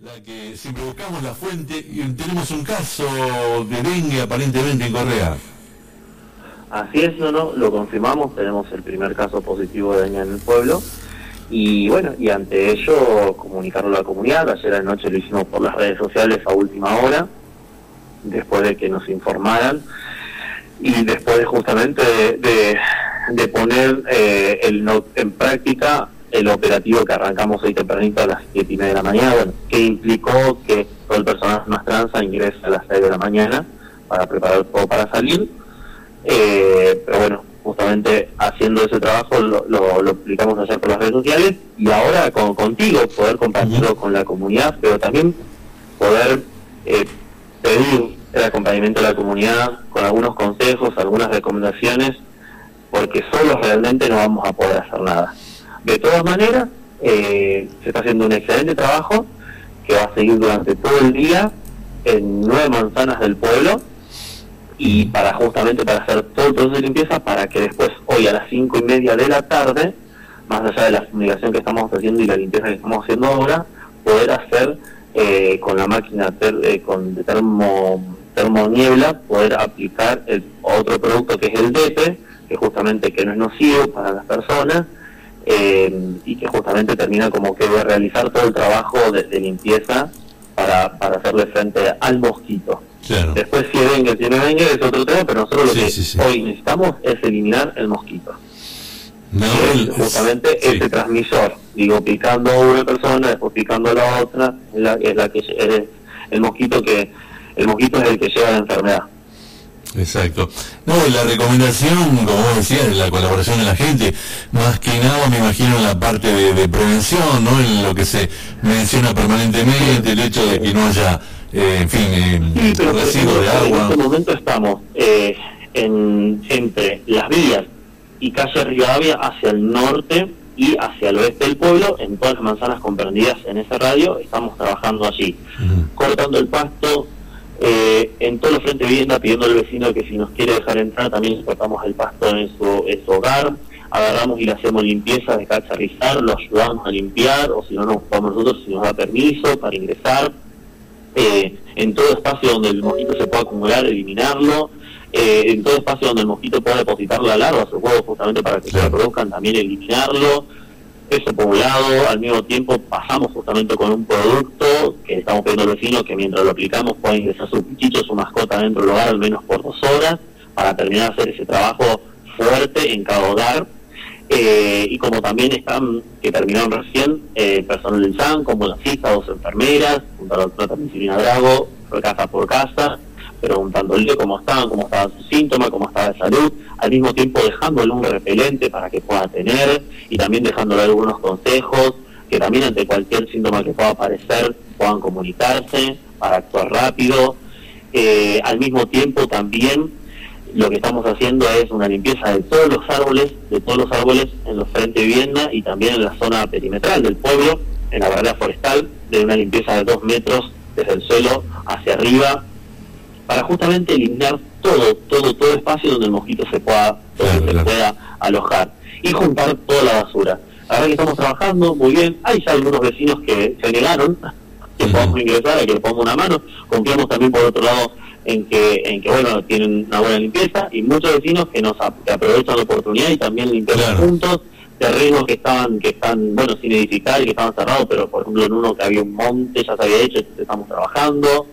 La que siempre buscamos la fuente y tenemos un caso de dengue aparentemente en Correa. Así es, no, lo confirmamos, tenemos el primer caso positivo de dengue en el pueblo. Y bueno, y ante ello comunicarlo a la comunidad, ayer anoche lo hicimos por las redes sociales a última hora, después de que nos informaran. Y después justamente de, de, poner eh, el, en práctica el operativo que arrancamos hoy tempranito a las siete y media de la mañana, bueno, que implicó que todo el personal más transa ingrese a las 6 de la mañana para preparar todo para salir. Eh, pero bueno, justamente haciendo ese trabajo lo, lo, explicamos ayer por las redes sociales y ahora con, contigo poder compartirlo con la comunidad, pero también poder eh, pedir el acompañamiento de la comunidad con algunos consejos, algunas recomendaciones, porque solo realmente no vamos a poder hacer nada. De todas maneras, eh, se está haciendo un excelente trabajo que va a seguir durante todo el día en nueve manzanas del pueblo y para justamente para hacer todo el proceso de limpieza para que después hoy a las cinco y media de la tarde más allá de la fumigación que estamos haciendo y la limpieza que estamos haciendo ahora poder hacer eh, con la máquina eh, con de termo termoniebla poder aplicar el otro producto que es el DEPE que justamente que no es nocivo para las personas eh, y que justamente termina como que de realizar todo el trabajo de, limpieza para, para hacerle frente al mosquito. Después si dengue, tiene dengue es otro tema, pero nosotros lo que hoy necesitamos es eliminar el mosquito. justamente ese transmisor, digo, picando a una persona, después picando a la otra, es la, es la que es el mosquito que el mosquito es el que lleva la enfermedad. Exacto. No, la recomendación, como vos decías, la colaboración de la gente, más que nada me imagino en la parte de, prevención, ¿no? En lo que se menciona permanentemente, el hecho de que no haya, eh, en fin, eh, residuos de agua. En este momento estamos eh, en, entre las vías y calle Rivadavia hacia el norte y hacia el oeste del pueblo, en todas las manzanas comprendidas en ese radio, estamos trabajando allí, cortando el pasto, eh, en todo el frente de vivienda pidiendo al vecino que si nos quiere dejar entrar también cortamos el pasto en su, hogar, agarramos y le hacemos limpieza, descacharrizar, lo ayudamos a limpiar o si no nos ocupamos nosotros si nos da permiso para ingresar. Eh, en todo espacio donde el mosquito se pueda acumular, eliminarlo. Eh, en todo espacio donde el mosquito pueda depositar la larva, su huevo justamente para que se reproduzcan, también eliminarlo eso por un lado, al mismo tiempo pasamos justamente con un producto que estamos pidiendo al vecino que mientras lo aplicamos pueda ingresar su pichicho, su mascota dentro del hogar al menos por dos horas para terminar de hacer ese trabajo fuerte en cada hogar. Eh, y como también están, que terminaron recién, eh, personal del SAN, como las hijas, dos enfermeras, junto a la doctora Tamicilina Drago, casa por casa, preguntándole cómo estaban, cómo estaban sus síntomas, cómo estaba de salud, al mismo tiempo dejándole un repelente para que pueda tener y también dejándole algunos consejos que también ante cualquier síntoma que pueda aparecer puedan comunicarse para actuar rápido. Eh, al mismo tiempo también lo que estamos haciendo es una limpieza de todos los árboles, de todos los árboles en los frentes de vivienda y también en la zona perimetral del pueblo, en la barrera forestal, de una limpieza de dos metros desde el suelo hacia arriba para justamente eliminar todo, todo, todo espacio donde el mosquito se pueda, se pueda alojar y juntar toda la basura. Ahora que estamos trabajando muy bien, hay ya algunos vecinos que se negaron que podamos ingresar, que le pongamos una mano. Confiamos también por otro lado en que, en que bueno, tienen una buena limpieza y muchos vecinos que nos aprovechan la oportunidad y también limpiamos juntos terrenos que estaban que están bueno sin edificar y que estaban cerrados pero por ejemplo en uno que había un monte ya se había hecho estamos trabajando.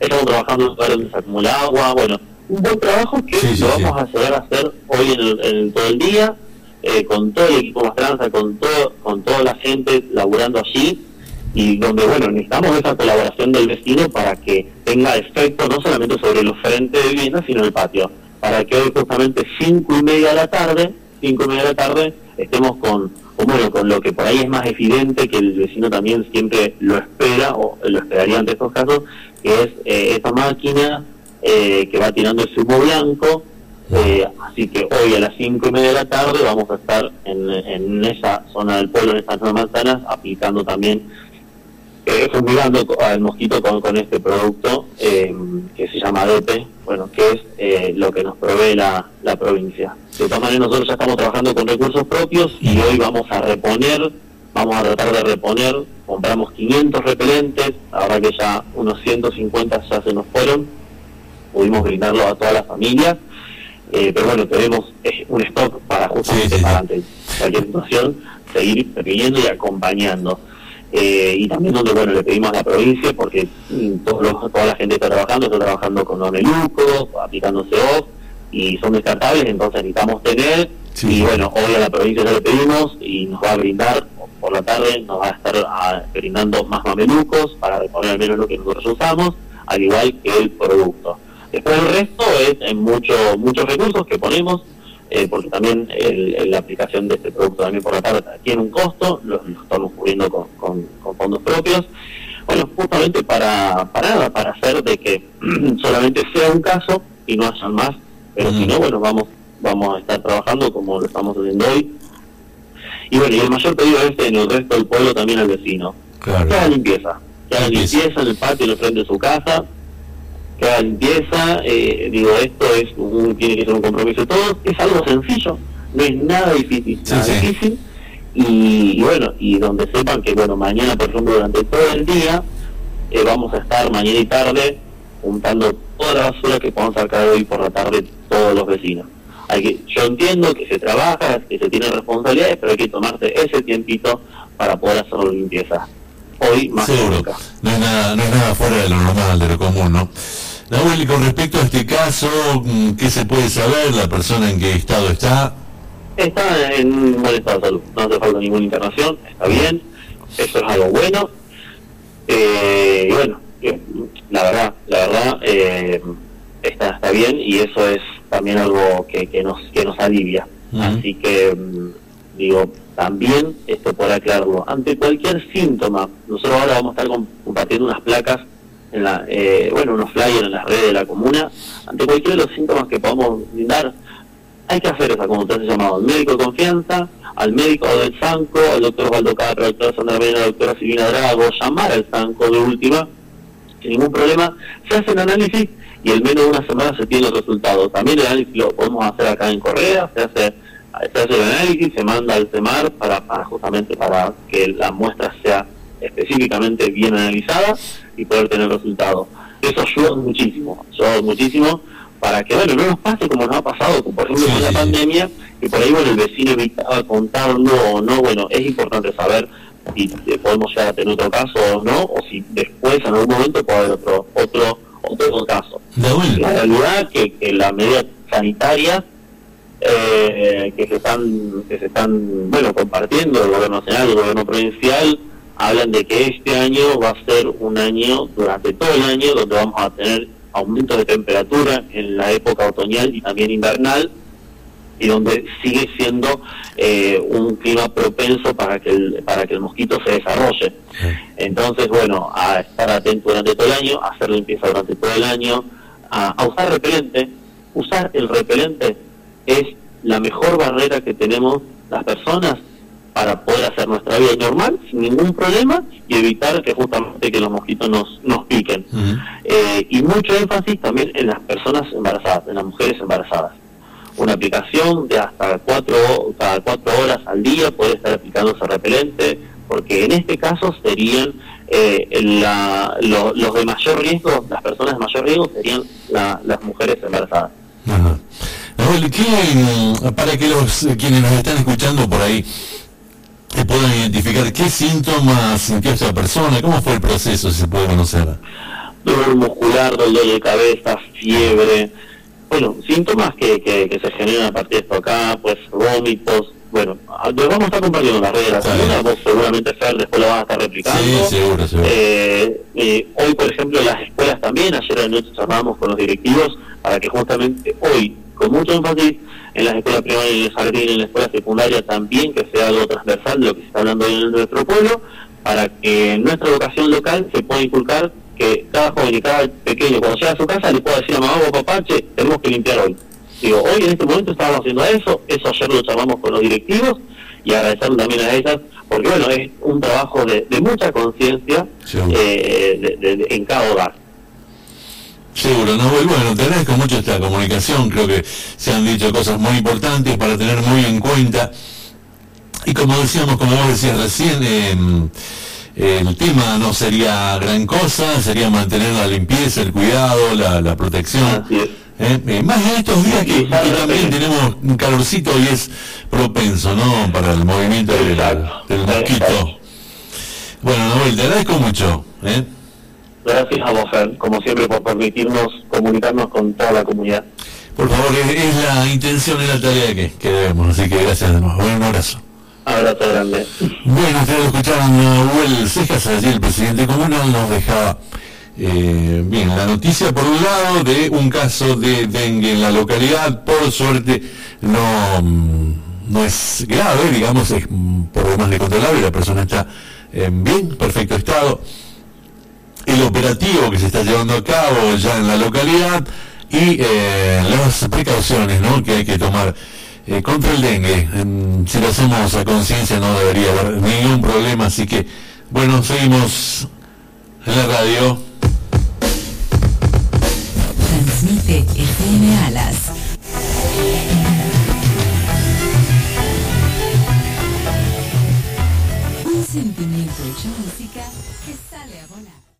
Estamos trabajando en lugares donde se acumula agua, bueno, un buen trabajo que lo vamos a llegar a hacer hoy en, todo el día, eh, con todo el equipo Mastranza, con todo, con toda la gente laburando allí, y donde, bueno, necesitamos esa colaboración del vecino para que tenga efecto no solamente sobre los frentes de vivienda, sino el patio, para que hoy justamente cinco y media de la tarde, cinco y media de la tarde, estemos con, bueno, con lo que por ahí es más evidente que el vecino también siempre lo espera, o lo esperaría ante estos casos, que es eh, esa máquina eh, que va tirando el humo blanco. Eh, así que hoy a las cinco y media de la tarde vamos a estar en, en esa zona del pueblo, en estas manzanas, aplicando también, eh, al mosquito con, con este producto que se llama DEPE, bueno, que es lo que nos provee la, la provincia. De todas maneras, nosotros ya estamos trabajando con recursos propios y hoy vamos a reponer, vamos a tratar de reponer. Compramos 500 repelentes, ahora que ya unos 150 ya se nos fueron, pudimos brindarlo a toda la familia, eh, pero bueno, tenemos eh, un stock para justamente para ante cualquier situación seguir pidiendo y acompañando. Eh, y también donde bueno le pedimos a la provincia porque mm, toda la gente está trabajando, está trabajando con mamelucos, aplicándose off y son descartables, entonces necesitamos tener y bueno, hoy a la provincia ya le pedimos y nos va a brindar por la tarde, nos va a estar ah, brindando más mamelucos para reponer al menos lo que nosotros usamos, al igual que el producto. Después el resto es en mucho, muchos recursos que ponemos eh, porque también la aplicación de este producto también por la tarde tiene un costo, lo, estamos cubriendo con, fondos propios. Bueno, justamente para, para para hacer de que solamente sea un caso y no hayan más, pero si no, bueno, vamos vamos a estar trabajando como lo estamos haciendo hoy. Y bueno, y el mayor pedido es en el resto del pueblo también al vecino. Claro. Que haga limpieza, que haga limpieza en el patio, en el frente de su casa, que limpieza, eh, digo, esto es un, tiene que ser un compromiso de todos, es algo sencillo, no es nada difícil, nada difícil, y, bueno, y donde sepan que, bueno, mañana, por ejemplo, durante todo el día, eh, vamos a estar mañana y tarde juntando toda la basura que podamos sacar hoy por la tarde todos los vecinos. Hay que, yo entiendo que se trabaja, que se tiene responsabilidades, pero hay que tomarse ese tiempito para poder hacer la limpieza. Hoy más Seguro. No es, nada, no es nada fuera de lo normal, de lo común, ¿no? Nahuel, con respecto a este caso, mm, ¿qué se puede saber? ¿La persona en qué estado está? Está en buen estado de salud, no hace falta ninguna internación, está bien, eso es algo bueno. Eh, y bueno, la verdad, la verdad, eh, está, está bien y eso es también algo que, que nos que nos alivia. Así que, mm, digo, también esto por aclararlo, ante cualquier síntoma, nosotros ahora vamos a estar compartiendo unas placas en la, eh, bueno, unos flyers en las redes de la comuna, ante cualquiera de los síntomas que podamos brindar, hay que hacer esa, como se llamado, al médico de confianza, al médico del Sanco, al doctor Osvaldo Castro, al doctor Sandra Mena, a la doctora Silvina Drago, llamar al Sanco de última, sin ningún problema, se hace el análisis y en menos de una semana se tiene el resultado. También el análisis lo podemos hacer acá en Correa, se hace, se hace el análisis, se manda al CEMAR para, para justamente para que la muestra sea específicamente bien analizada y poder tener resultados. Eso ayuda muchísimo, ayuda muchísimo para que, bueno, no nos pase como nos ha pasado, por ejemplo, con la pandemia, que por ahí, bueno, el vecino evitaba contarlo o no, bueno, es importante saber si podemos ya tener otro caso o no, o si después, en algún momento, puede haber otro, otro, otro caso. La realidad que, que las medidas sanitarias eh, que se están que se están bueno compartiendo el gobierno nacional el gobierno provincial hablan de que este año va a ser un año, durante todo el año, donde vamos a tener aumento de temperatura en la época otoñal y también invernal, y donde sigue siendo eh, un clima propenso para que el, para que el mosquito se desarrolle. Entonces, bueno, a estar atento durante todo el año, a hacer limpieza durante todo el año, a, a usar repelente. Usar el repelente es la mejor barrera que tenemos las personas para poder hacer nuestra vida normal sin ningún problema y evitar que justamente que los mosquitos nos, nos piquen. Eh, y mucho énfasis también en las personas embarazadas, en las mujeres embarazadas. Una aplicación de hasta cuatro, cada cuatro horas al día puede estar aplicándose repelente, porque en este caso serían eh, la, los de mayor riesgo, las personas de mayor riesgo serían las mujeres embarazadas. para que los quienes nos están escuchando por ahí que puedan identificar qué síntomas sintió esa persona, cómo fue el proceso, si se puede conocer. Dolor muscular, dolor de cabeza, fiebre, bueno, síntomas que, que, se generan a partir de esto acá, pues vómitos, bueno, vamos a estar compartiendo en las redes de la semana, vos seguramente Fer después lo vas a estar replicando. Sí, seguro, seguro. Eh, eh, hoy, por ejemplo, en las escuelas también, ayer de noche charlamos con los directivos para que justamente hoy, con mucho énfasis, en las escuelas primarias, en el jardín, en la escuela secundaria también, que sea algo transversal de lo que se está hablando hoy en nuestro pueblo, para que en nuestra educación local se pueda inculcar que cada joven y cada pequeño, cuando llega a su casa, le pueda decir a mamá o papá, che, tenemos que limpiar hoy. Digo, hoy en este momento estábamos haciendo eso, eso ayer lo charlamos con los directivos y agradecerle también a ellas, porque bueno, es un trabajo de, mucha conciencia eh, en cada hogar. Seguro, no, bueno, te agradezco mucho esta comunicación, creo que se han dicho cosas muy importantes para tener muy en cuenta. Y como decíamos, como vos decías recién, em, el tema no sería gran cosa, sería mantener la limpieza, el cuidado, la, protección. Eh, más en estos días que, también tenemos un calorcito y es propenso, ¿no? Para el movimiento del, del mosquito. Bueno, Noel, te agradezco mucho. ¿eh? Gracias a vos, Fer, como siempre, por permitirnos comunicarnos con toda la comunidad. Por favor, es, la intención y la tarea que, que debemos, así que gracias de nuevo. un abrazo. Abrazo grande. Bueno, ustedes escucharon a Huel Cejas, allí el presidente comunal nos dejaba eh, bien la noticia por un lado de un caso de dengue en la localidad, por suerte no, mm, no es grave, digamos, es por demás de controlable, la persona está en bien, perfecto estado. El operativo que se está llevando a cabo ya en la localidad y eh, las precauciones ¿no? que hay que tomar eh, contra el dengue. si lo hacemos a conciencia no debería haber ningún problema, así que bueno, seguimos en la radio.